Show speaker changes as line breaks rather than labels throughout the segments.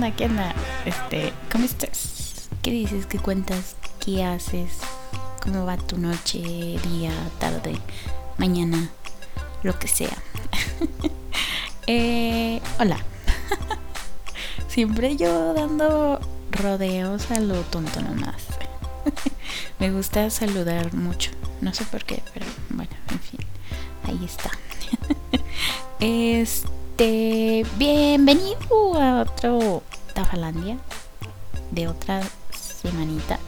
¿Qué onda? ¿Qué onda? Este, ¿cómo estás? ¿Qué dices? ¿Qué cuentas? ¿Qué haces? ¿Cómo va tu noche, día, tarde, mañana? Lo que sea. eh, hola. Siempre yo dando rodeos a lo tonto nomás. Me gusta saludar mucho. No sé por qué, pero bueno, en fin. Ahí está. Este, bienvenido a otro Tafalandia de otra semanita.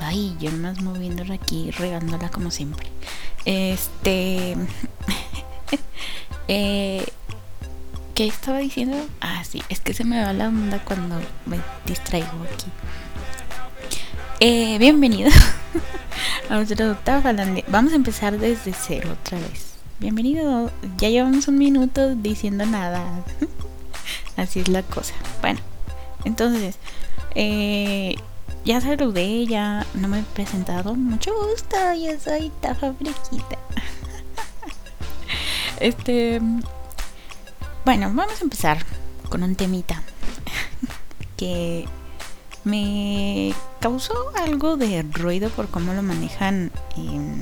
Ay, yo más moviéndola aquí, regándola como siempre. Este, eh, ¿qué estaba diciendo? Ah, sí, es que se me va la onda cuando me distraigo aquí. Eh, bienvenido a otro Tafalandia. Vamos a empezar desde cero otra vez bienvenido. Ya llevamos un minuto diciendo nada. Así es la cosa. Bueno, entonces, eh, ya saludé, ya no me he presentado. Mucho gusto, yo soy Tafa Friquita. este. Bueno, vamos a empezar con un temita que me causó algo de ruido por cómo lo manejan en,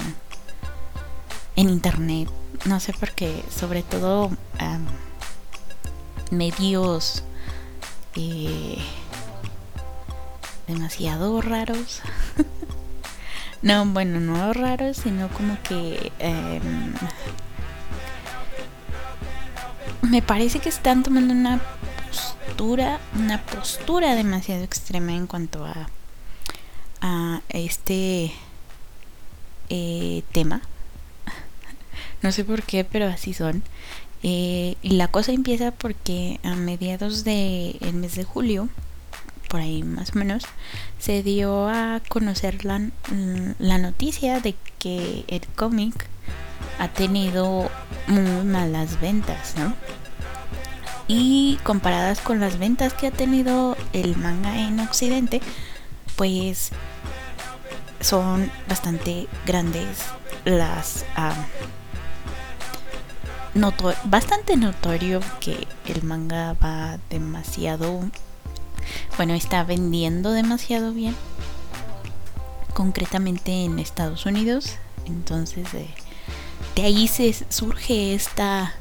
en internet no sé por qué, sobre todo medios eh, demasiado raros. no, bueno, no raros, sino como que em, me parece que están tomando una postura, una postura demasiado extrema en cuanto a, a este eh, tema no sé por qué, pero así son. Eh, y la cosa empieza porque a mediados del mes de julio, por ahí más o menos, se dio a conocer la, la noticia de que el cómic ha tenido muy malas ventas, ¿no? Y comparadas con las ventas que ha tenido el manga en Occidente, pues son bastante grandes las bastante notorio que el manga va demasiado, bueno, está vendiendo demasiado bien, concretamente en Estados Unidos. Entonces, de ahí se surge esta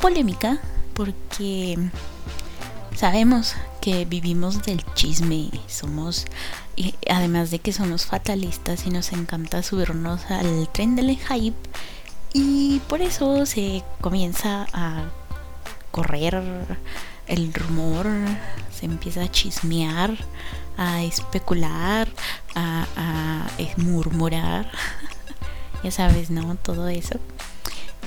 polémica porque sabemos que vivimos del chisme, somos, además de que somos fatalistas y nos encanta subirnos al tren del hype y por eso se comienza a correr el rumor, se empieza a chismear, a especular, a, murmurar, ya sabes, ¿no? Todo eso.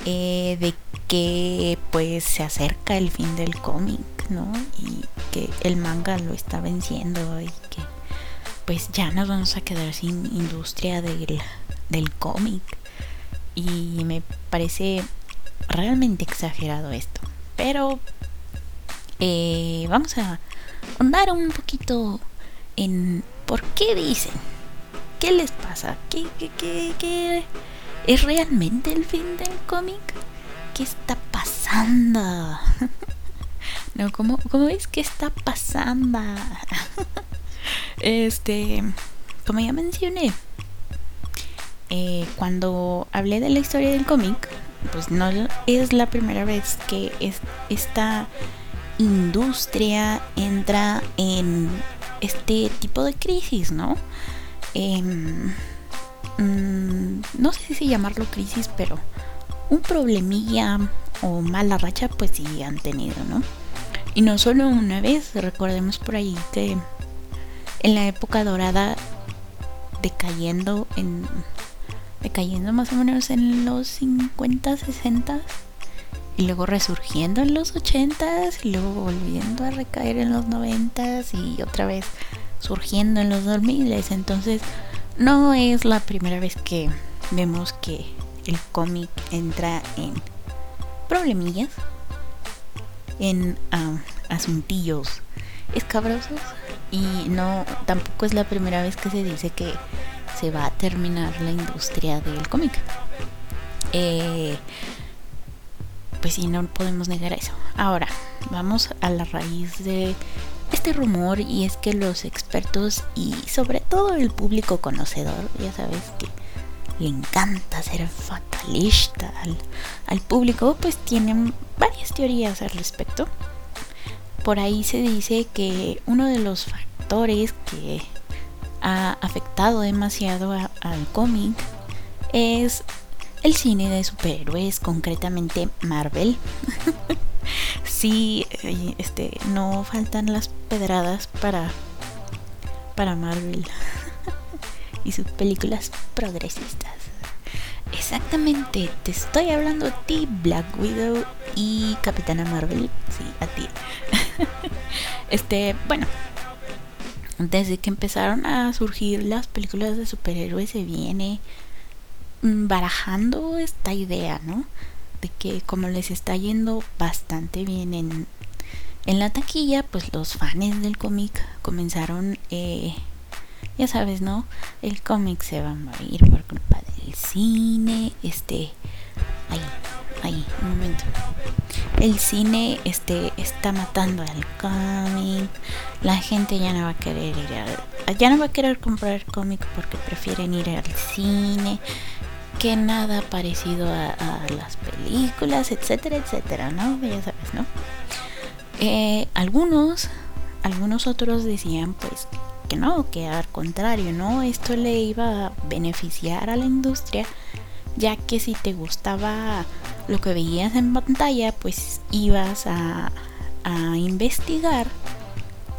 Eh, de que pues se acerca el fin del cómic, ¿no? Y que el manga lo está venciendo y que pues ya nos vamos a quedar sin industria del, del cómic y me parece realmente exagerado esto. Pero eh, vamos a andar un poquito en por qué dicen, qué les pasa, qué, qué, qué, es realmente el fin del cómic, qué está pasando. no, ¿cómo, ¿cómo es que está pasando? este, como ya mencioné, eh, cuando hablé de la historia del cómic, pues no es la primera vez que esta industria entra en este tipo de crisis, ¿no? Em, mm, no sé si llamarlo crisis, pero un problemilla o mala racha, pues sí han tenido, ¿no? Y no solo una vez, recordemos por ahí que en la época dorada decayendo en decayendo más o menos en los 50, 60 y luego resurgiendo en los 80 y luego volviendo a recaer en los 90 y otra vez surgiendo en los 2000. Entonces no es la primera vez que vemos que el cómic entra en problemillas, en asuntillos escabrosos y no tampoco es la primera vez que se dice que se va a terminar la industria del cómic. Eh, pues sí, no podemos negar eso. Ahora, vamos a la raíz de este rumor y es que los expertos y sobre todo el público conocedor, ya sabes que le encanta ser fatalista al, al público, pues tienen varias teorías al respecto. Por ahí se dice que uno de los factores que ha afectado demasiado al cómic es el cine de superhéroes, concretamente Marvel. sí, eh, este, no faltan las pedradas para para Marvel y sus películas progresistas. Exactamente, te estoy hablando a ti, Black Widow y Capitana Marvel. Sí, a ti. este, bueno, desde que empezaron a surgir las películas de superhéroes se viene mm, barajando esta idea, ¿no? De que como les está yendo bastante bien en, en la taquilla, pues los fans del cómic comenzaron, eh, ya sabes, ¿no? El cómic se va a morir por culpa del cine, este, ahí, ahí, un momento. El cine este, está matando al cómic. La gente ya no va a querer ir al, ya no va a querer comprar cómic porque prefieren ir al cine. Que nada parecido a, las películas, etcétera, etcétera, ¿no? Ya sabes, ¿no? Eh, algunos, algunos otros decían pues que no, que al contrario, ¿no? Esto le iba a beneficiar a la industria ya que si te gustaba lo que veías en pantalla, pues ibas a, investigar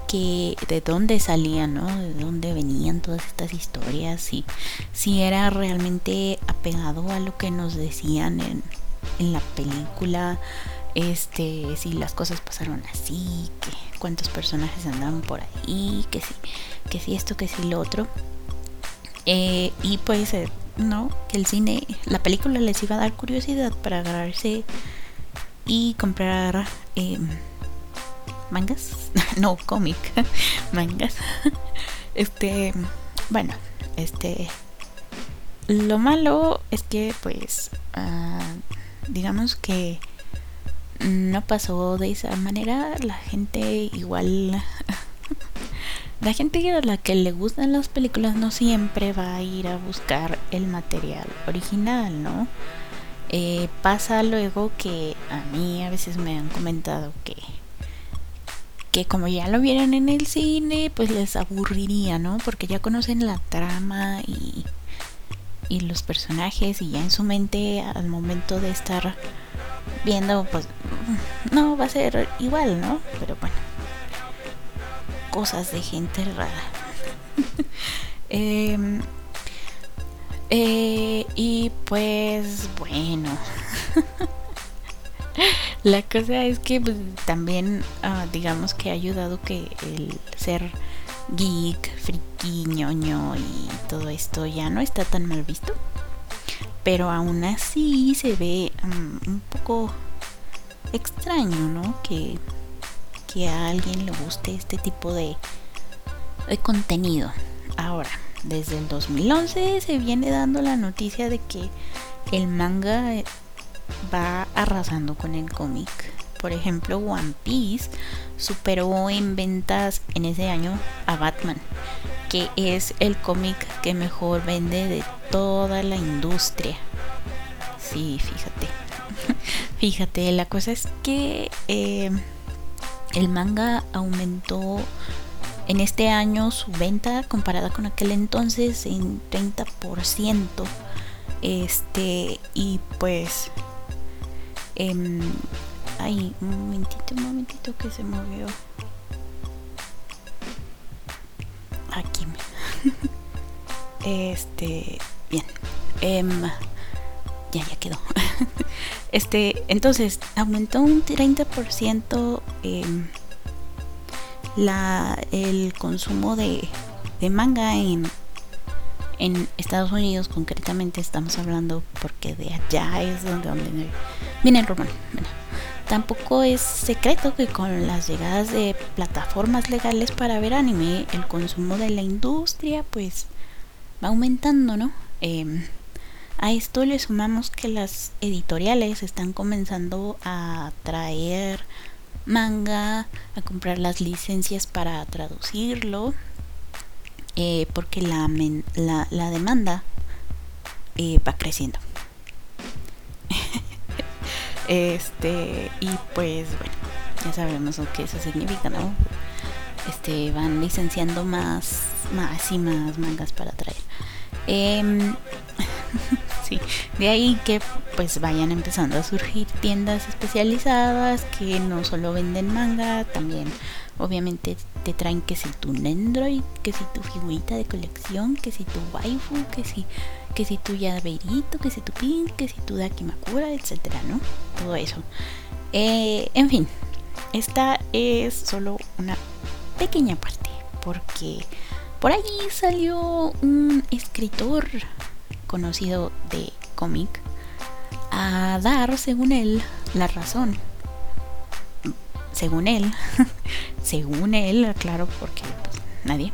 que de dónde salían, ¿no? De dónde venían todas estas historias, si, si era realmente apegado a lo que nos decían en, en la película, este, si las cosas pasaron así, que cuántos personajes andaban por ahí, que si, que si esto, que si lo otro. Eh, y pues eh, no, que el cine, la película les iba a dar curiosidad para agarrarse y comprar em, mangas, no, cómic, mangas. Este, bueno, este, lo malo es que pues, ah, digamos que no pasó de esa manera, la gente igual la gente a la que le gustan las películas no siempre va a ir a buscar el material original, ¿no? Eh, pasa luego que a mí a veces me han comentado que que como ya lo vieron en el cine, pues les aburriría, ¿no? Porque ya conocen la trama y, y los personajes y ya en su mente al momento de estar viendo, pues no va a ser igual, ¿no? Pero bueno cosas de gente rara. Em, eh, y pues bueno. La cosa es que pues, también ah, digamos que ha ayudado que el ser geek, friki, ñoño y todo esto ya no está tan mal visto. Pero aún así se ve mm, un poco extraño, ¿no? Que que a alguien le guste este tipo de, contenido. Ahora, desde el 2011 se viene dando la noticia de que el manga eh, va arrasando con el cómic. Por ejemplo, One Piece superó en ventas en ese año a Batman, que es el cómic que mejor vende de toda la industria. Sí, fíjate. fíjate, la cosa es que eh, el manga aumentó en este año su venta comparada con aquel entonces en 30%. Este, y pues. Eh, ay, un momentito, un momentito que se movió. Aquí. este, bien. Eh, ya, ya quedó. este, entonces, aumentó un 30% em, la, el consumo de, de manga en, en Estados Unidos, concretamente estamos hablando porque de allá es donde, donde viene el román. tampoco es secreto que con las llegadas de plataformas legales para ver anime, el consumo de la industria pues va aumentando, ¿no? Eh, A esto le sumamos que las editoriales están comenzando a traer manga, a comprar las licencias para traducirlo, eh, porque la, la, demanda eh, va creciendo. este, y pues bueno, ya sabemos lo que eso significa, ¿no? Este, van licenciando más, más y más mangas para traer. Eh, de ahí que pues vayan empezando a surgir tiendas especializadas que no solo venden manga, también obviamente te traen que si tu Nendroid, que si tu figurita de colección, que si tu waifu, que si que si tu llaverito, que si tu pin, que si tu dakimakura, etcétera, ¿no? Todo eso. Eh, en fin, esta es solo una pequeña parte, porque por ahí salió un escritor conocido de cómic a dar, según él, la razón. Según él, según él, claro, porque pues, nadie.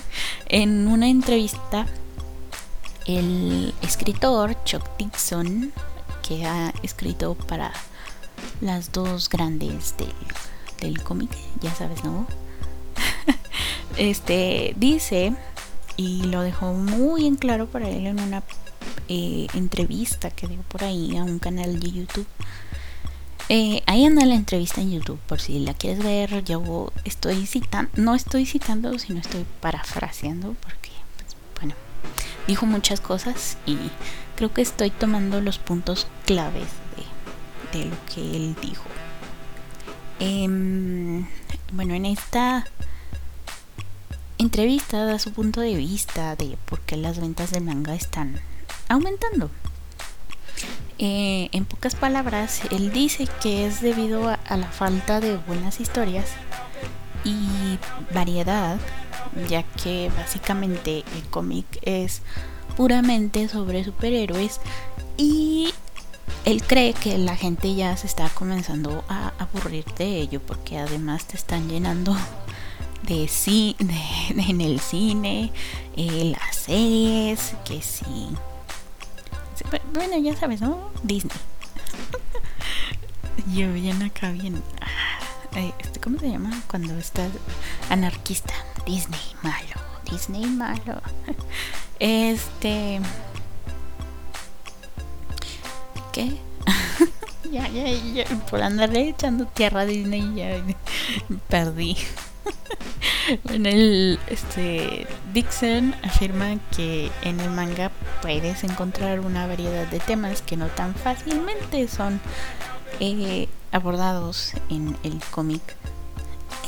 en una entrevista, el escritor Chuck Dixon, que ha escrito para las dos grandes del, del cómic, ya sabes, ¿no? este dice y lo dejó muy en claro para él en una eh, entrevista que dio por ahí a un canal de YouTube. Eh, ahí anda la entrevista en YouTube, por si la quieres ver. Yo estoy citando, no estoy citando, sino estoy parafraseando, porque, pues, bueno, dijo muchas cosas y creo que estoy tomando los puntos claves de, de lo que él dijo. Em, bueno, en esta entrevista da su punto de vista de por qué las ventas de manga están aumentando. Eh, en pocas palabras, él dice que es debido a, la falta de buenas historias y variedad, ya que básicamente el cómic es puramente sobre superhéroes y él cree que la gente ya se está comenzando a aburrir de ello porque además te están llenando de, sí, en el cine, eh, las series, que sí. Bueno, ya sabes, ¿no? Disney. Yo bien acá bien. Ah, eh, este, ¿Cómo se llama? Cuando estás anarquista. Disney malo. Disney malo. Este. ¿Qué? Por andarle echando tierra a Disney ya perdí. bueno, el, este, Dixon afirma que en el manga puedes encontrar una variedad de temas que no tan fácilmente son eh, abordados en el cómic.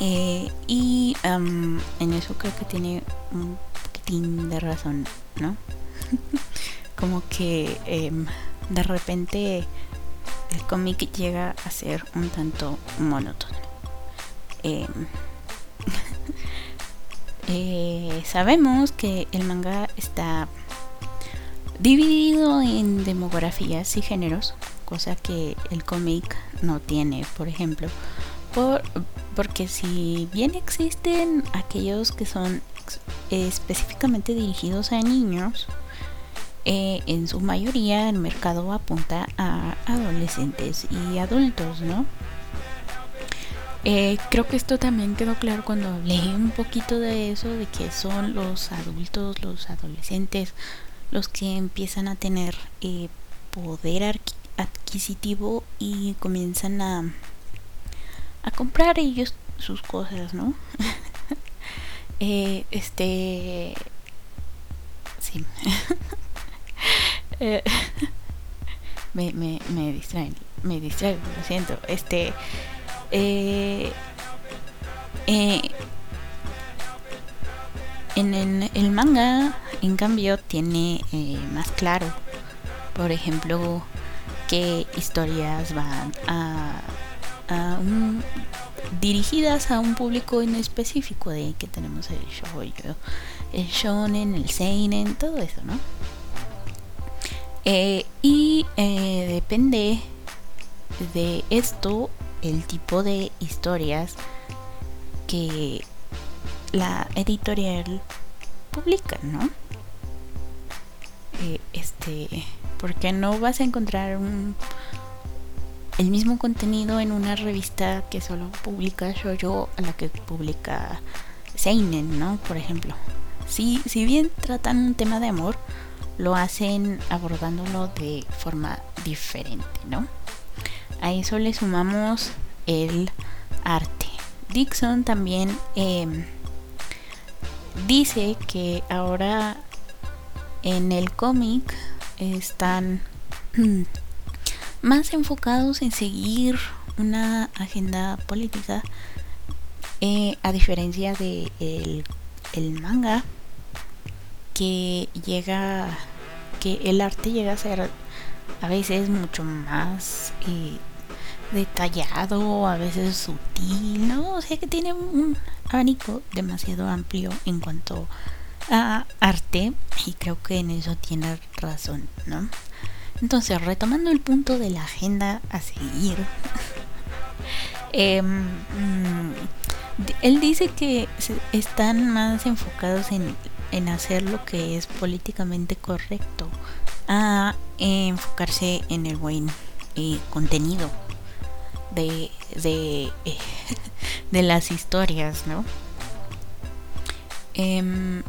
Eh, y en eso creo que tiene un poquitín de razón, ¿no? Como que em, de repente el cómic llega a ser un tanto monótono. Eh, sabemos que el manga está dividido en demografías y géneros, cosa que el cómic no tiene, por ejemplo. Por, porque si bien existen aquellos que son específicamente dirigidos a niños, eh, en su mayoría el mercado apunta a adolescentes y adultos, ¿no? Eh, creo que esto también quedó claro cuando hablé un poquito de eso, de que son los adultos, los adolescentes, los que empiezan a tener eh, poder adquisitivo y comienzan a, a comprar ellos sus cosas, ¿no? eh, este... Sí. Eh, me, me, me distraen, me distraen, lo siento. Este... Eh, eh, en el, manga, en cambio, tiene eh, más claro, por ejemplo, qué historias van a, dirigidas a un público en específico, de que tenemos el shoujo, el shonen, el seinen, todo eso, ¿no? y depende de esto el tipo de historias que la editorial publica, ¿no? Eh, este, Porque no vas a encontrar el mismo contenido en una revista que solo publica Shoujo a la que publica Seinen, ¿no? Por ejemplo. Si, si bien tratan un tema de amor, lo hacen abordándolo de forma diferente, ¿no? A eso le sumamos el arte. Dixon también em, dice que ahora en el cómic están más enfocados en seguir una agenda política eh, a diferencia de el, manga que llega que el arte llega a ser a veces mucho más eh, detallado, a veces sutil, ¿no? O sea que tiene un abanico demasiado amplio en cuanto a arte y creo que en eso tiene razón, ¿no? Entonces, retomando el punto de la agenda a seguir, mm, él dice que están más enfocados en, en hacer lo que es políticamente correcto a enfocarse en el buen eh, contenido de, de, de, las historias, ¿no? Em,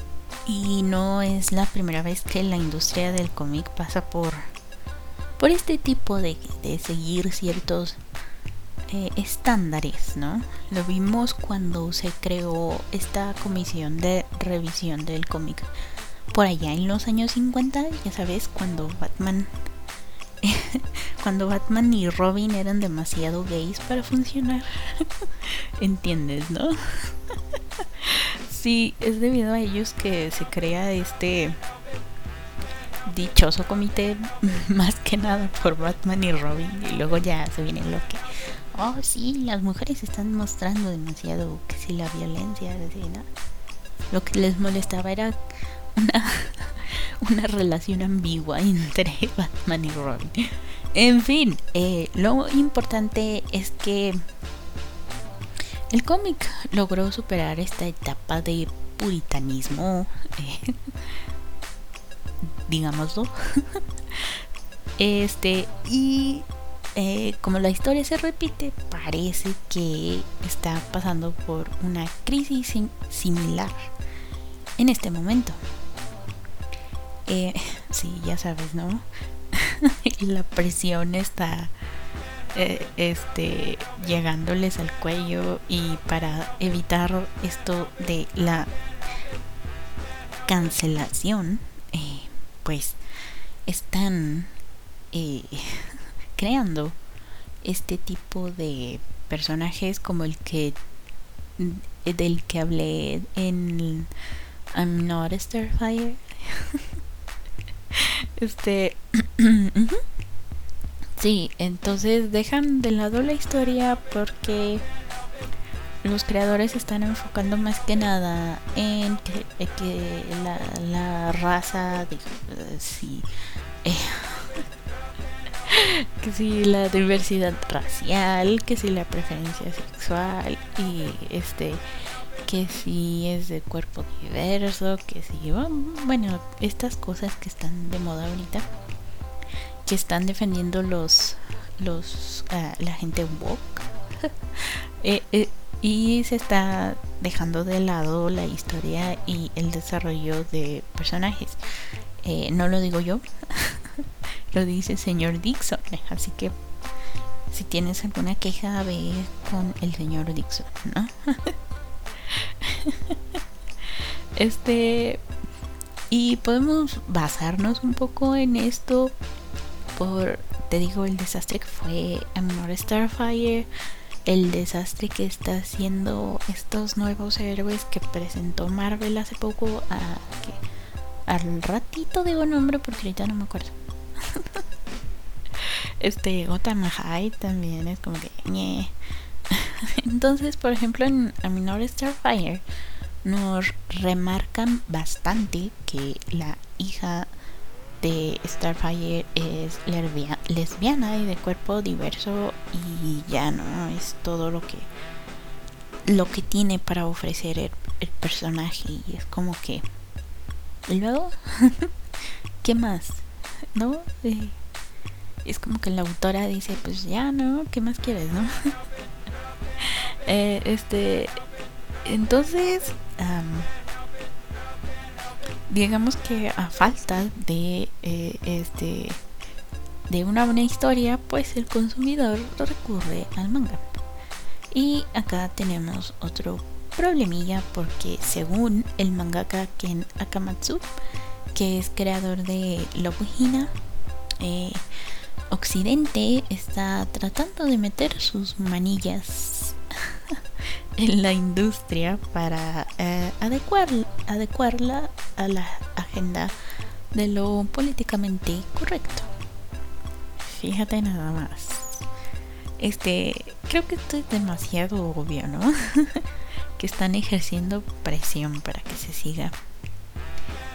y no es la primera vez que la industria del cómic pasa por, por este tipo de, de seguir ciertos eh, estándares, ¿no? Lo vimos cuando se creó esta comisión de revisión del cómic por allá en los años 50, ya sabes, cuando Batman cuando Batman y Robin eran demasiado gays para funcionar. ¿Entiendes, no? sí, es debido a ellos que se crea este dichoso comité más que nada por Batman y Robin y luego ya se viene lo que oh sí las mujeres están mostrando demasiado que si la violencia ¿no? lo que les molestaba era una una relación ambigua entre Batman y Robin. En fin, eh, lo importante es que el cómic logró superar esta etapa de puritanismo, eh, digámoslo. este, y eh, como la historia se repite, parece que está pasando por una crisis similar en este momento. Eh, sí, ya sabes, ¿no? la presión está eh, este llegándoles al cuello y para evitar esto de la cancelación, eh, pues están creando este tipo de personajes como el que del que hablé en I'm Not a Starfire Este. sí, entonces dejan de lado la historia porque los creadores están enfocando más que nada en que, que la, raza, de, sí, eh, que si la diversidad racial, que si la preferencia sexual y este que si es de cuerpo diverso, que si, bueno, estas cosas que están de moda ahorita, que están defendiendo los, los, ah, la gente woke, eh, eh, y se está dejando de lado la historia y el desarrollo de personajes. Eh, no lo digo yo, lo dice el señor Dixon, así que si tienes alguna queja, ve con el señor Dixon, ¿no? este. Y podemos basarnos un poco en esto. Por, te digo, el desastre que fue Amor Starfire. El desastre que está haciendo estos nuevos héroes que presentó Marvel hace poco. Al ratito digo nombre porque ahorita no me acuerdo. este Gotham High también es como que Entonces, por ejemplo, en Aminor Starfire nos remarcan bastante que la hija de Starfire es lesbiana y de cuerpo diverso y ya no es todo lo que lo que tiene para ofrecer el, personaje y es como que y luego qué más ¿no? Eh, es como que la autora dice, pues ya, ¿no? ¿Qué más quieres, no? Eh, este, entonces, digamos que a falta de eh, este de una buena historia, pues el consumidor recurre al manga. Y acá tenemos otro problemilla porque según el mangaka Ken Akamatsu, que es creador de Love Hina, eh, Occidente está tratando de meter sus manillas en la industria para eh, adecuar, adecuarla a la agenda de lo políticamente correcto. Fíjate nada más. Este, creo que esto es demasiado obvio, ¿no? que están ejerciendo presión para que se siga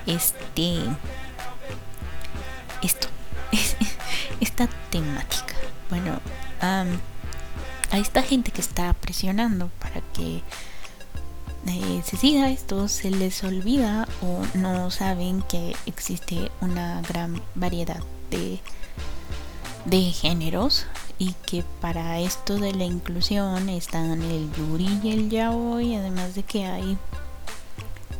este esto esta temática. Bueno a esta gente que está presionando para que eh, se siga esto se les olvida o no saben que existe una gran variedad de de géneros y que para esto de la inclusión están el yuri y el yaoi además de que hay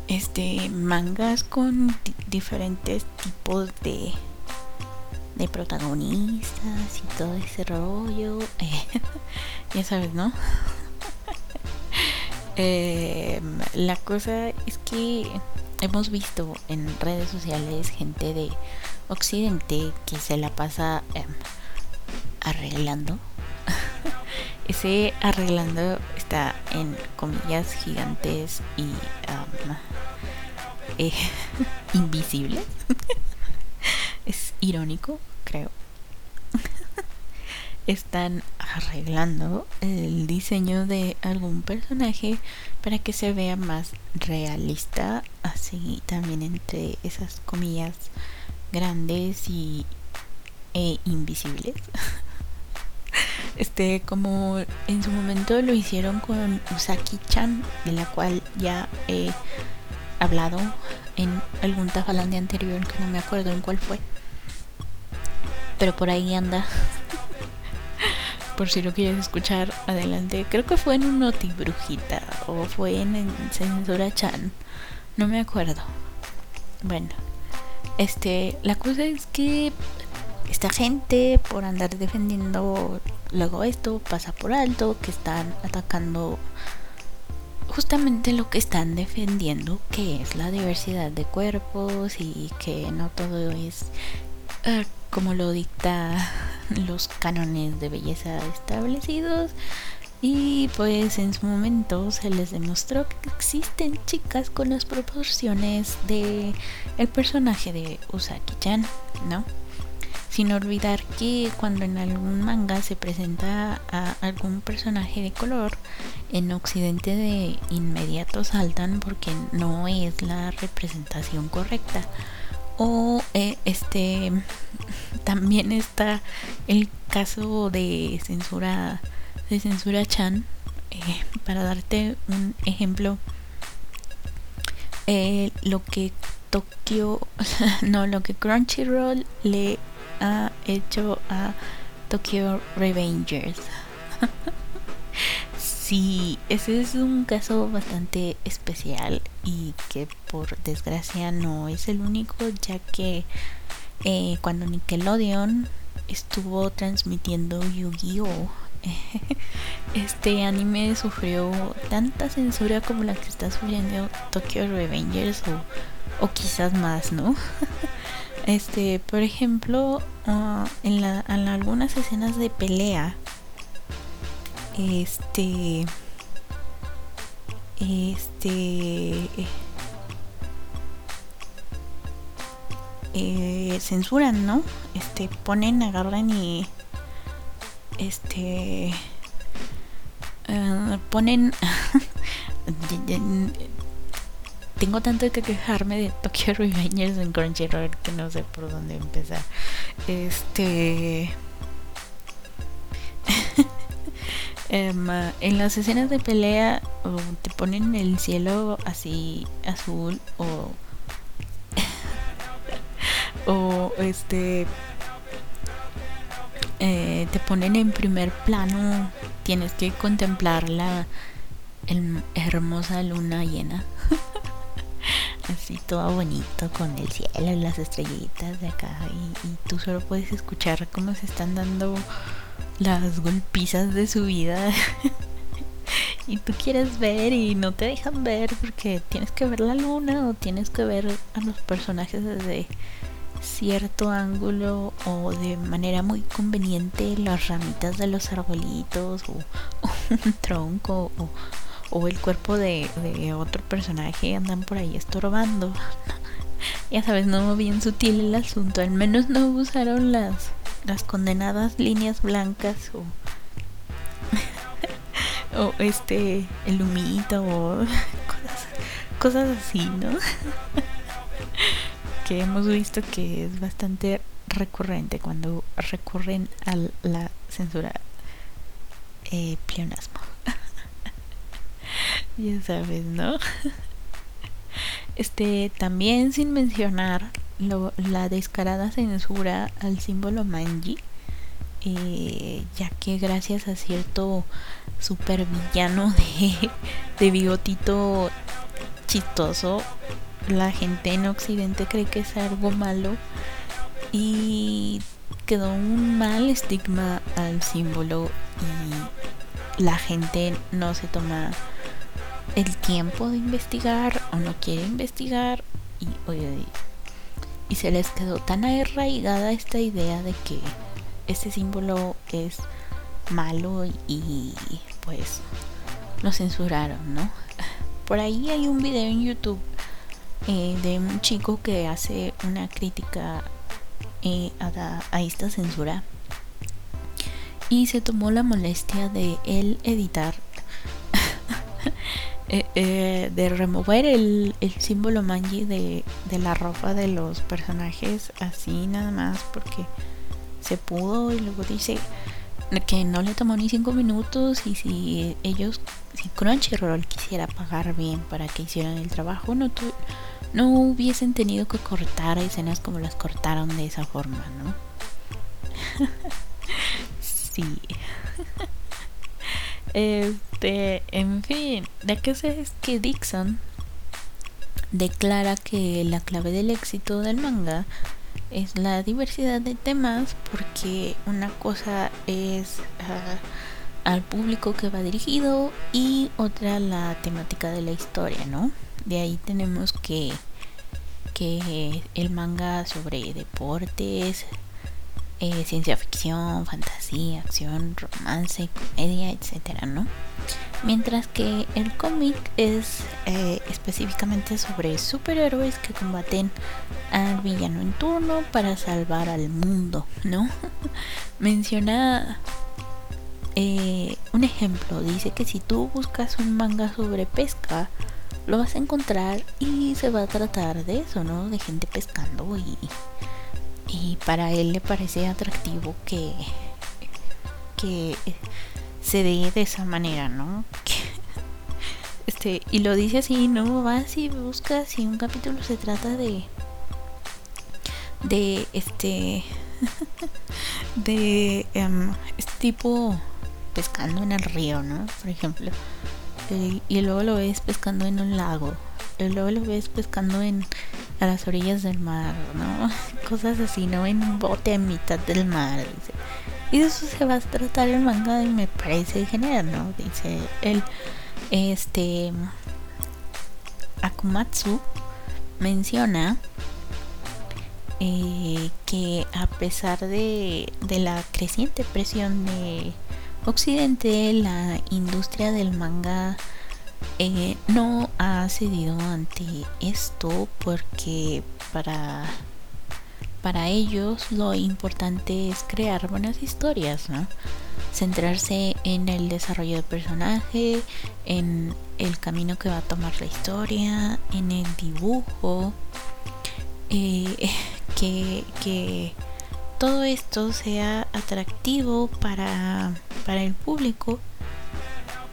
este mangas con diferentes tipos de de protagonistas y todo ese rollo ya sabes no em, la cosa es que hemos visto en redes sociales gente de occidente que se la pasa em, arreglando. Ese arreglando está en comillas gigantes y um, eh, invisibles. Es irónico, creo. Están arreglando el diseño de algún personaje para que se vea más realista, así también entre esas comillas grandes y e invisibles. Este, como en su momento lo hicieron con Usaki-chan, de la cual ya he hablado en algún Tafalandia anterior que no me acuerdo en cuál fue. Pero por ahí anda. por si lo quieres escuchar, adelante. Creo que fue en un Noti Brujita o fue en, en Censura Chan. No me acuerdo. Bueno, este, la cosa es que esta gente, por andar defendiendo luego esto, pasa por alto, que están atacando justamente lo que están defendiendo, que es la diversidad de cuerpos y que no todo es ah, como lo dicta los cánones de belleza establecidos, y pues en su momento se les demostró que existen chicas con las proporciones de el personaje de Usaki-chan, ¿no? Sin olvidar que cuando en algún manga se presenta a algún personaje de color, en Occidente de inmediato saltan porque no es la representación correcta. O eh, este también está el caso de censura de Censura Chan, eh, para darte un ejemplo, eh, lo que Tokyo, no, lo que Crunchyroll le ha hecho a Tokyo Revengers. sí, ese es un caso bastante especial y que por desgracia no es el único, ya que eh, cuando Nickelodeon estuvo transmitiendo Yu-Gi-Oh! este anime sufrió tanta censura como la que está sufriendo Tokyo Revengers o, quizás más, ¿no? este, por ejemplo, ah, en, la, en algunas escenas de pelea, este, este, eh, censuran, ¿no? Este, ponen, agarran y este uh, ponen tengo tanto que quejarme de Tokyo Revengers en Crunchyroll que no sé por dónde empezar este um, en las escenas de pelea te ponen el cielo así azul o o este eh, te ponen en primer plano, tienes que contemplar la hermosa luna llena. Así todo bonito con el cielo y las estrellitas de acá y, tú solo puedes escuchar cómo se están dando las golpizas de su vida. Y tú quieres ver y no te dejan ver porque tienes que ver la luna o tienes que ver a los personajes desde cierto ángulo o de manera muy conveniente las ramitas de los arbolitos o, un tronco o, el cuerpo de, otro personaje andan por ahí estorbando. ya sabes, no bien sutil el asunto. Al menos no usaron las, las condenadas líneas blancas o o este, el o cosas, así, ¿no? que hemos visto que es bastante recurrente cuando recurren a la censura eh. ya sabes, ¿no? Este, también sin mencionar la descarada censura al símbolo manji, eh, ya que gracias a cierto super villano de, de bigotito chistoso. La gente en Occidente cree que es algo malo y quedó un mal estigma al símbolo y la gente no se toma el tiempo de investigar o no quiere investigar y, y se les quedó tan arraigada esta idea de que este símbolo es malo y pues lo censuraron, ¿no? Por ahí hay un video en YouTube eh, de un chico que hace una crítica eh, a, esta censura y se tomó la molestia de él editar eh, de remover el, el símbolo manji de, de, la ropa de los personajes así nada más porque se pudo y luego dice que no le tomó ni cinco minutos y si ellos, si Crunchyroll quisiera pagar bien para que hicieran el trabajo, no, no hubiesen tenido que cortar escenas como las cortaron de esa forma, ¿no? sí. este, en fin, qué sé es que Dixon declara que la clave del éxito del manga es la diversidad de temas porque una cosa es ah, al público que va dirigido y otra la temática de la historia, ¿no? De ahí tenemos que, que el manga sobre deportes, eh, ciencia ficción, fantasía, acción, romance, comedia, etcétera, ¿no? Mientras que el cómic es eh, específicamente sobre superhéroes que combaten al villano en turno para salvar al mundo, ¿no? Menciona eh, un ejemplo, dice que si tú buscas un manga sobre pesca, lo vas a encontrar y se va a tratar de eso, ¿no? De gente pescando y y para él le parece atractivo que, que se dé de esa manera, ¿no? este, y lo dice así, no vas y buscas si un capítulo se trata de de este de um, este tipo pescando en el río, ¿no? Por ejemplo. Eh, y luego lo ves pescando en un lago. Luego lo ves pescando en a las orillas del mar, ¿no? Cosas así, ¿no? En un bote a mitad del mar. Y de eso se va a tratar el manga y me parece genial, ¿no? Dice el este Akumatsu menciona eh, que a pesar de, de la creciente presión de Occidente, la industria del manga eh, no ha cedido ante esto porque para, para ellos lo importante es crear buenas historias, ¿no? Centrarse en el desarrollo del personaje, en el camino que va a tomar la historia, en el dibujo, eh, que, que todo esto sea atractivo para, para el público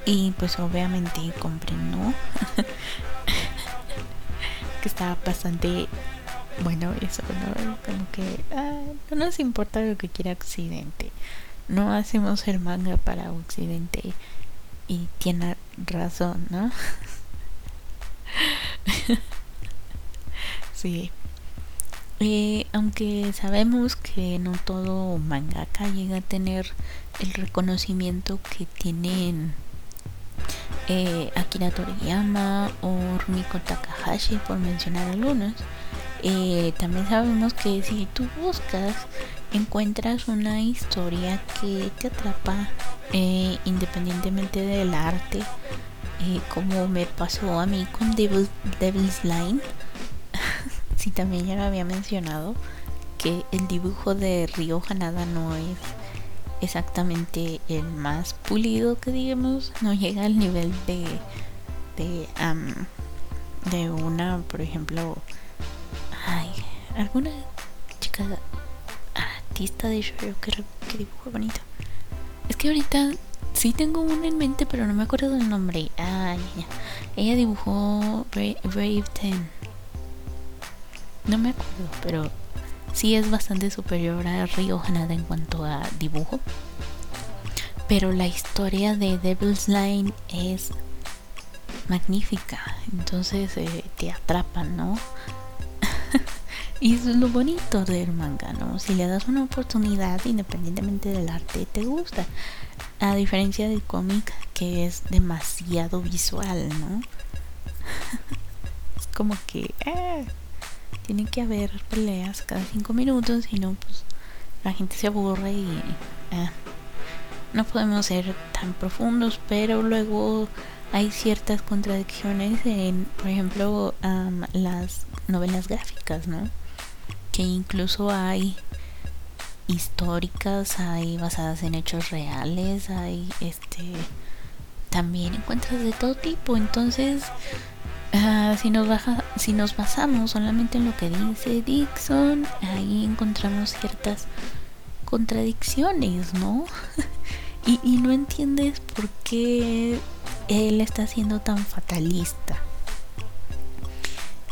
y pues obviamente comprendo que está bastante bueno, eso, ¿no? Como que ah, no nos importa lo que quiera Occidente. No hacemos el manga para Occidente. Y tiene razón, ¿no? sí. Eh, aunque sabemos que no todo mangaka llega a tener el reconocimiento que tienen eh, Akira Toriyama o Rumiko Takahashi, por mencionar algunos. Eh, también sabemos que si tú buscas, encuentras una historia que te atrapa eh, independientemente del arte, como me pasó a mí con Devil's Line. si también ya lo había mencionado, que el dibujo de Ryo Hanada no es exactamente el más pulido que digamos no llega al nivel de de de una por ejemplo ay alguna chica artista de yo que, que bonito. Es que ahorita sí tengo una en mente pero no me acuerdo del nombre. Ay ella dibujó Brave, Ten. No me acuerdo pero sí es bastante superior a Ryo Hanada en cuanto a dibujo. Pero la historia de Devil's Line es magnífica. Entonces eh, te atrapan, ¿no? y eso es lo bonito del manga, ¿no? Si le das una oportunidad, independientemente del arte, te gusta. A diferencia del cómic, que es demasiado visual, ¿no? es como que... Eh, tiene que haber peleas cada cinco minutos, si no, pues la gente se aburre y eh, no podemos ser tan profundos, pero luego hay ciertas contradicciones en, por ejemplo, las novelas gráficas, ¿no? Que incluso hay históricas, hay basadas en hechos reales, hay este también encuentras de todo tipo, entonces Ah, si, nos baja, si nos basamos solamente en lo que dice Dixon, ahí encontramos ciertas contradicciones, ¿no? y, no entiendes por qué él está siendo tan fatalista.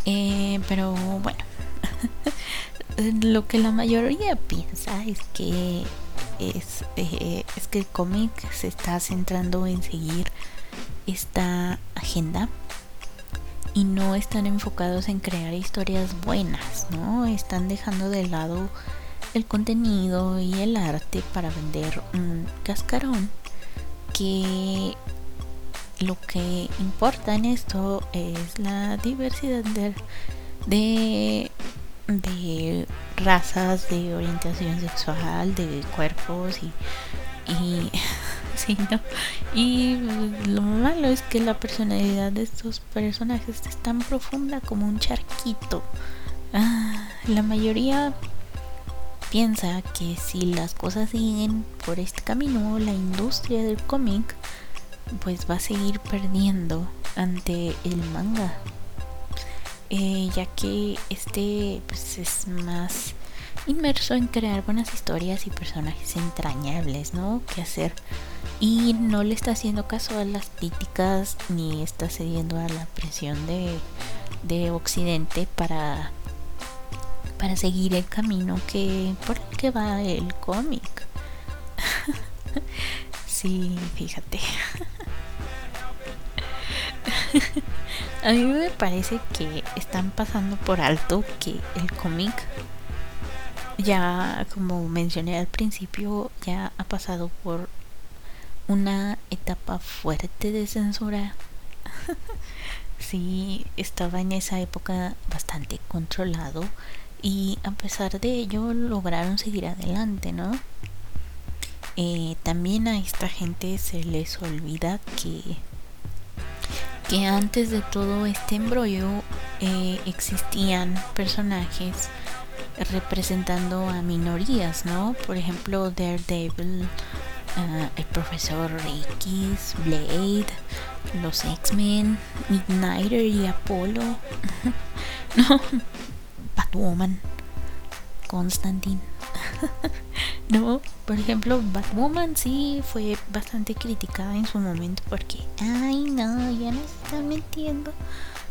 Eh, pero bueno, lo que la mayoría piensa es que es, eh, es que el cómic se está centrando en seguir esta agenda y no están enfocados en crear historias buenas, ¿no? Están dejando de lado el contenido y el arte para vender un cascarón que lo que importa en esto es la diversidad de, de, razas, de orientación sexual, de cuerpos y sí, ¿no? Y lo malo es que la personalidad de estos personajes es tan profunda como un charquito. Ah, la mayoría piensa que si las cosas siguen por este camino, la industria del cómic pues va a seguir perdiendo ante el manga. Eh, ya que este pues es más inmerso en crear buenas historias y personajes entrañables, ¿no? Que hacer y no le está haciendo caso a las críticas ni está cediendo a la presión de, Occidente para para seguir el camino que por el que va el cómic. sí, fíjate. a mí me parece que están pasando por alto que el cómic ya como mencioné al principio ya ha pasado por una etapa fuerte de censura. sí, estaba en esa época bastante controlado y a pesar de ello lograron seguir adelante, ¿no? Eh, también a esta gente se les olvida que que antes de todo este embrollo eh, existían personajes representando a minorías, ¿no? Por ejemplo, Daredevil, Ah, el profesor X, Blade, los X-Men, Midnighter y Apolo. no, Batwoman, Constantine. no, por ejemplo, Batwoman sí fue bastante criticada en su momento porque, ay no, ya nos están metiendo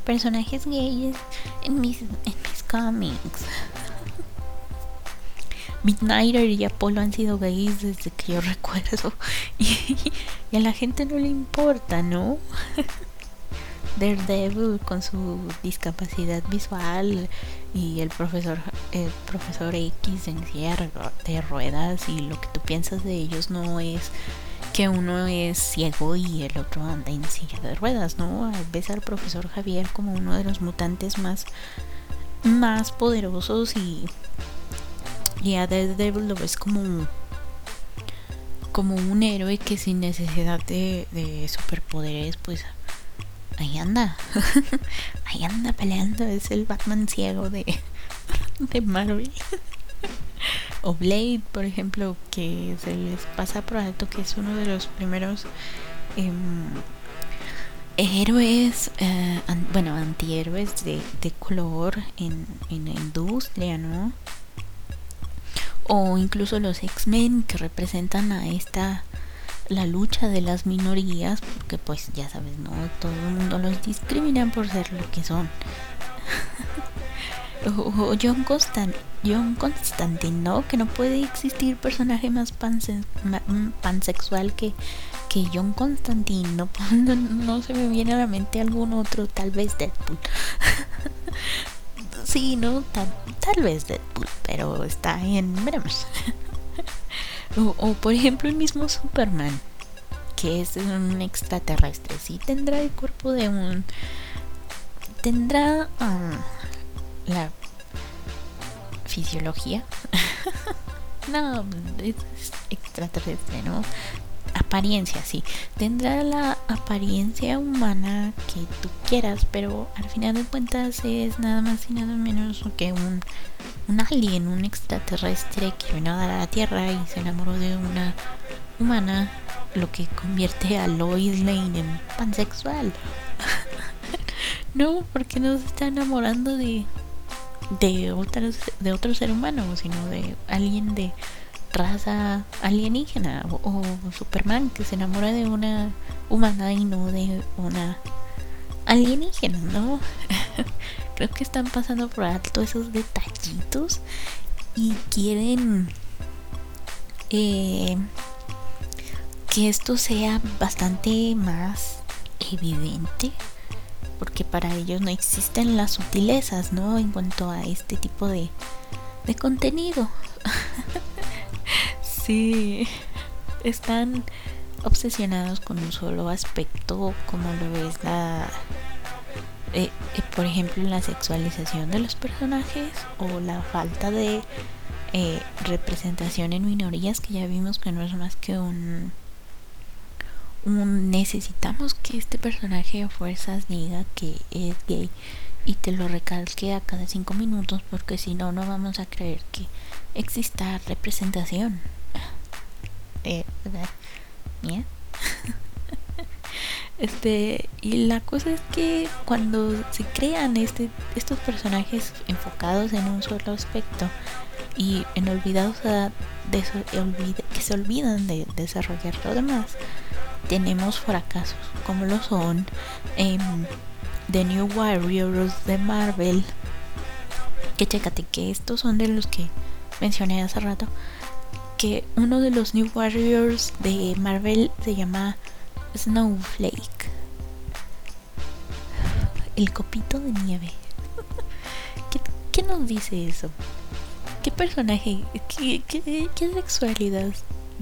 personajes gays en mis, en mis Comics. Midnighter y Apollo han sido gays desde que yo recuerdo. Y, a la gente no le importa, ¿no? Daredevil con su discapacidad visual y el profesor el profesor X en silla de ruedas y lo que tú piensas de ellos no es que uno es ciego y el otro anda en silla de ruedas, ¿no? Ves al profesor Javier como uno de los mutantes más más poderosos y y a Daredevil lo ves como como un héroe que sin necesidad de, de superpoderes pues ahí anda. ahí anda peleando. Es el Batman ciego de, de Marvel. o Blade, por ejemplo, que se les pasa por alto que es uno de los primeros em, héroes, eh, bueno, antihéroes de, de color en, en la industria, ¿no? O incluso los X-Men que representan a esta la lucha de las minorías, porque pues ya sabes, no todo el mundo los discriminan por ser lo que son. o, John, Constant, John Constantine, Que no puede existir personaje más mm, pansexual que, que John Constantine. No, no, se me viene a la mente algún otro, tal vez Deadpool. sí, no, tal, tal vez Deadpool, pero está en veremos. O, por ejemplo el mismo Superman, que es un extraterrestre. Sí tendrá el cuerpo de un... Tendrá um, la fisiología. no, es extraterrestre, ¿no? Apariencia, sí. Tendrá la apariencia humana que tú quieras, pero al final de cuentas es nada más y nada menos que un un alien, un extraterrestre que vino a dar a la Tierra y se enamoró de una humana, lo que convierte a Lois Lane en pansexual. no, porque no se está enamorando de de otros de otro ser humano, sino de alguien de raza alienígena o, Superman que se enamora de una humana y no de una alienígena, ¿no? Creo que están pasando por alto esos detallitos y quieren eh, que esto sea bastante más evidente porque para ellos no existen las sutilezas, ¿no? En cuanto a este tipo de, de contenido. sí, están obsesionados con un solo aspecto, como lo es la eh, eh, por ejemplo, la sexualización de los personajes o la falta de eh, representación en minorías, que ya vimos que no es más que un, necesitamos que este personaje a fuerzas diga que es gay y te lo recalque a cada cinco minutos porque si no no vamos a creer que exista representación eh, ¿verdad? Este, y la cosa es que cuando se crean este, estos personajes enfocados en un solo aspecto y en olvidados de, que se olvidan de desarrollar lo demás, tenemos fracasos como lo son en The New Warriors de Marvel. Que chécate que estos son de los que mencioné hace rato. Que uno de los New Warriors de Marvel se llama Snowflake. El copito de nieve. ¿Qué, nos dice eso? ¿Qué personaje? ¿Qué, qué, sexualidad?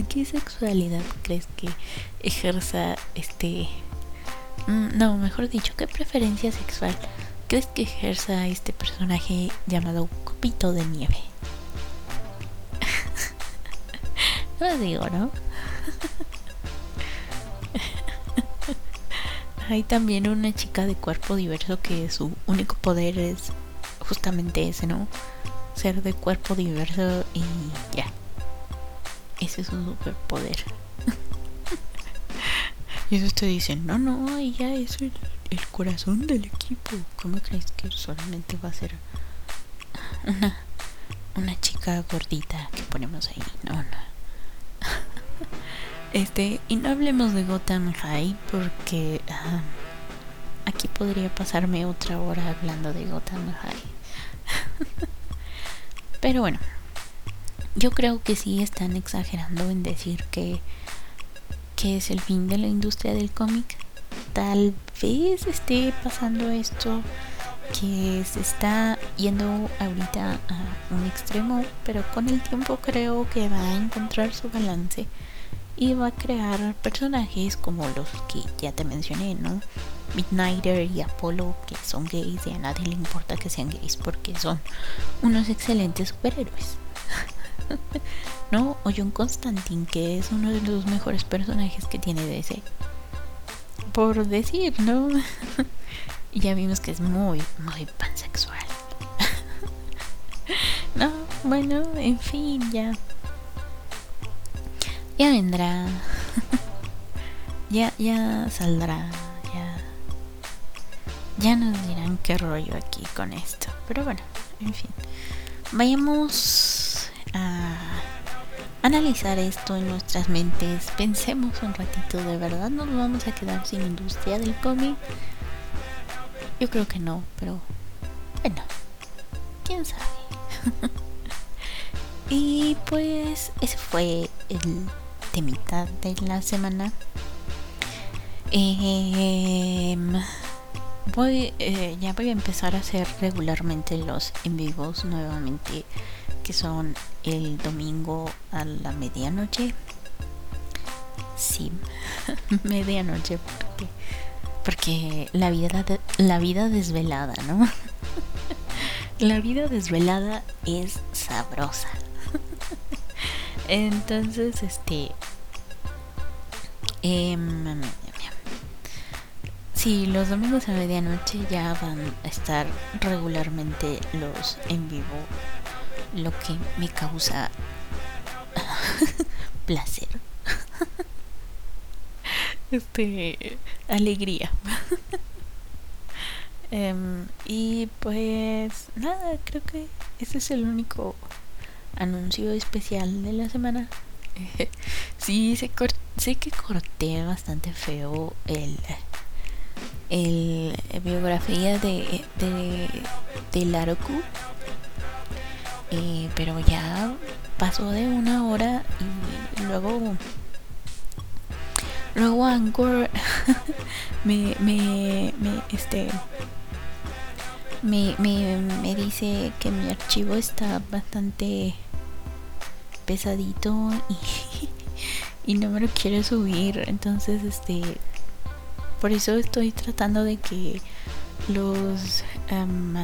¿Qué sexualidad crees que ejerza este... Mm, no, mejor dicho, ¿qué preferencia sexual crees que ejerza este personaje llamado Copito de Nieve? Lo digo, ¿no? Hay también una chica de cuerpo diverso que su único poder es justamente ese, ¿no? Ser de cuerpo diverso y ya. Ese es su superpoder. y eso te dicen, no, no, ella es el, el corazón del equipo. ¿Cómo crees que solamente va a ser una, una chica gordita que ponemos ahí? No, no. Este, y no hablemos de Gotham High porque aquí podría pasarme otra hora hablando de Gotham High. Pero bueno, yo creo que sí están exagerando en decir que, que es el fin de la industria del cómic. Tal vez esté pasando esto que se está yendo ahorita a un extremo, pero con el tiempo creo que va a encontrar su balance y va a crear personajes como los que ya te mencioné, ¿no? Midnighter y Apollo, que son gays y a nadie le importa que sean gays porque son unos excelentes superhéroes. ¿No? O John Constantine, que es uno de los mejores personajes que tiene DC. Por decir, ¿no? y ya vimos que es muy, muy pansexual. no, bueno, en fin, ya. Ya vendrá. ya, ya saldrá. Ya. Ya nos dirán qué rollo aquí con esto. Pero bueno, en fin. Vayamos a analizar esto en nuestras mentes. Pensemos un ratito, ¿de verdad nos vamos a quedar sin industria del cómic? Yo creo que no, pero bueno, quién sabe. y pues ese fue el temita de la semana. Em, voy, eh, ya voy a empezar a hacer regularmente los en vivos nuevamente, que son el domingo a la medianoche. Sí, medianoche, porque porque la vida, la vida desvelada, ¿no? la vida desvelada es sabrosa. Entonces, este... Eh, sí, los domingos a medianoche ya van a estar regularmente los en vivo, lo que me causa placer. Este alegría. Em, y pues nada creo que ese es el único anuncio especial de la semana sí sé, que corté bastante feo el el biografía de de, de Laroku. Eh, pero ya pasó de una hora y luego Luego Anchor me, me, me, este, me, me, dice que mi archivo está bastante pesadito y, y no me lo quiere subir. Entonces, este, por eso estoy tratando de que los um,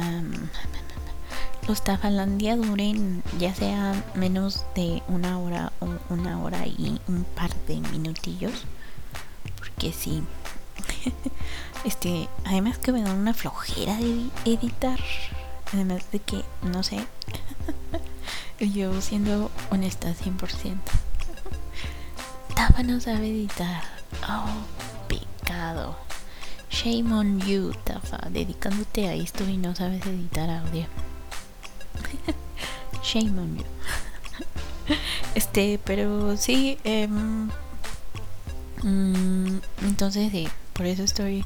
los Tafalandia duren ya sea menos de una hora o una hora y un par de minutillos que sí. este, además que me da una flojera de editar. Además de que, no sé. yo siendo honesta 100%. Tafa no sabe editar. Oh, pecado. Shame on you, Tafa. Dedicándote a esto y no sabes editar audio. Shame on you. este, pero sí, eh, entonces sí, por eso estoy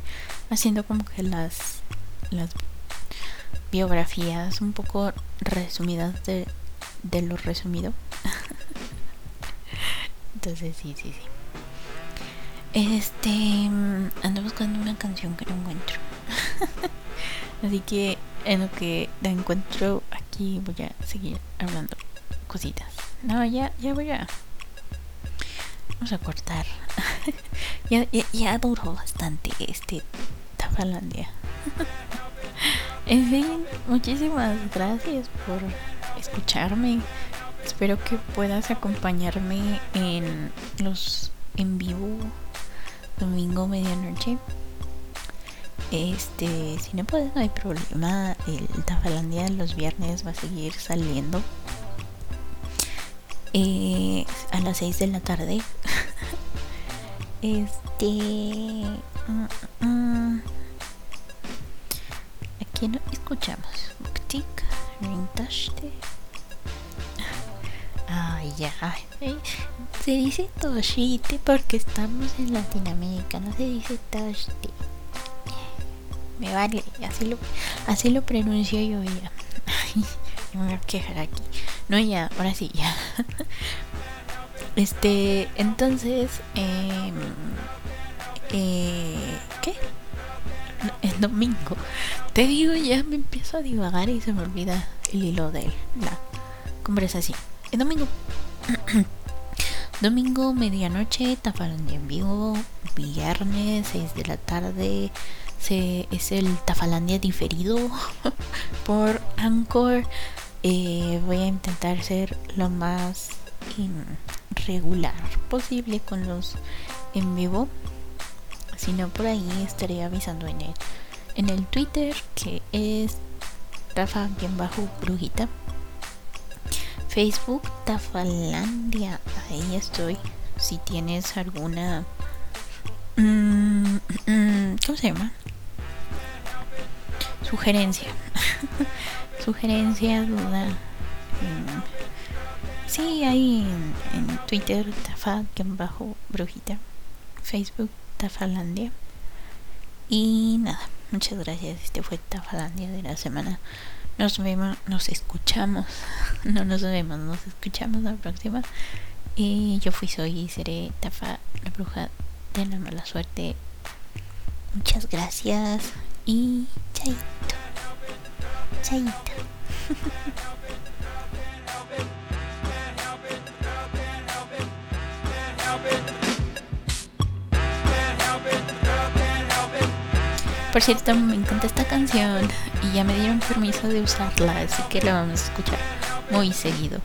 haciendo como que las, las biografías un poco resumidas de, de lo resumido. entonces sí, sí, sí. Este, mm, ando buscando una canción que no encuentro. Así que en lo que la encuentro aquí voy a seguir hablando cositas. No, ya, ya voy a vamos a cortar. ya, ya, duró bastante este Tafalandia. en fin, muchísimas gracias por escucharme. Espero que puedas acompañarme en los en vivo domingo medianoche. Este, si no puedes, no hay problema. El Tafalandia los viernes va a seguir saliendo. Eh, a las 6 de la tarde. este. Mm, mm. aquí no escuchamos. Rintaste. Ay, ya. Se dice Toshite porque estamos en Latinoamérica, no se dice Toshite. Me vale, así lo, así lo pronuncio yo ya. me voy a quejar aquí. No, ya, ahora sí, ya. Este, entonces, eh, eh, ¿qué? El domingo. Te digo, ya me empiezo a divagar y se me olvida el hilo de la conversación. El domingo. domingo, medianoche, Tafalandia en vivo. Viernes, 6 de la tarde. Es el Tafalandia diferido por Anchor. Eh, voy a intentar ser lo más regular posible con los en vivo. Si no, por ahí estaré avisando en el, en el Twitter que es Rafa-Brujita. Facebook Tafalandia. Ahí estoy. Si tienes alguna. Mm, mm, ¿Cómo se llama? Sugerencia. Sugerencia, duda. Mm, Sí, ahí en, Twitter, Tafa-Brujita. Facebook, Tafalandia. Y nada, muchas gracias. Este fue Tafalandia de la semana. Nos vemos, nos escuchamos. No nos vemos, nos escuchamos la próxima. Y yo fui, soy y seré Tafa, la bruja de la mala suerte. Muchas gracias y chaito. Chaito. Por cierto, me encanta esta canción y ya me dieron permiso de usarla, así que la vamos a escuchar muy seguido.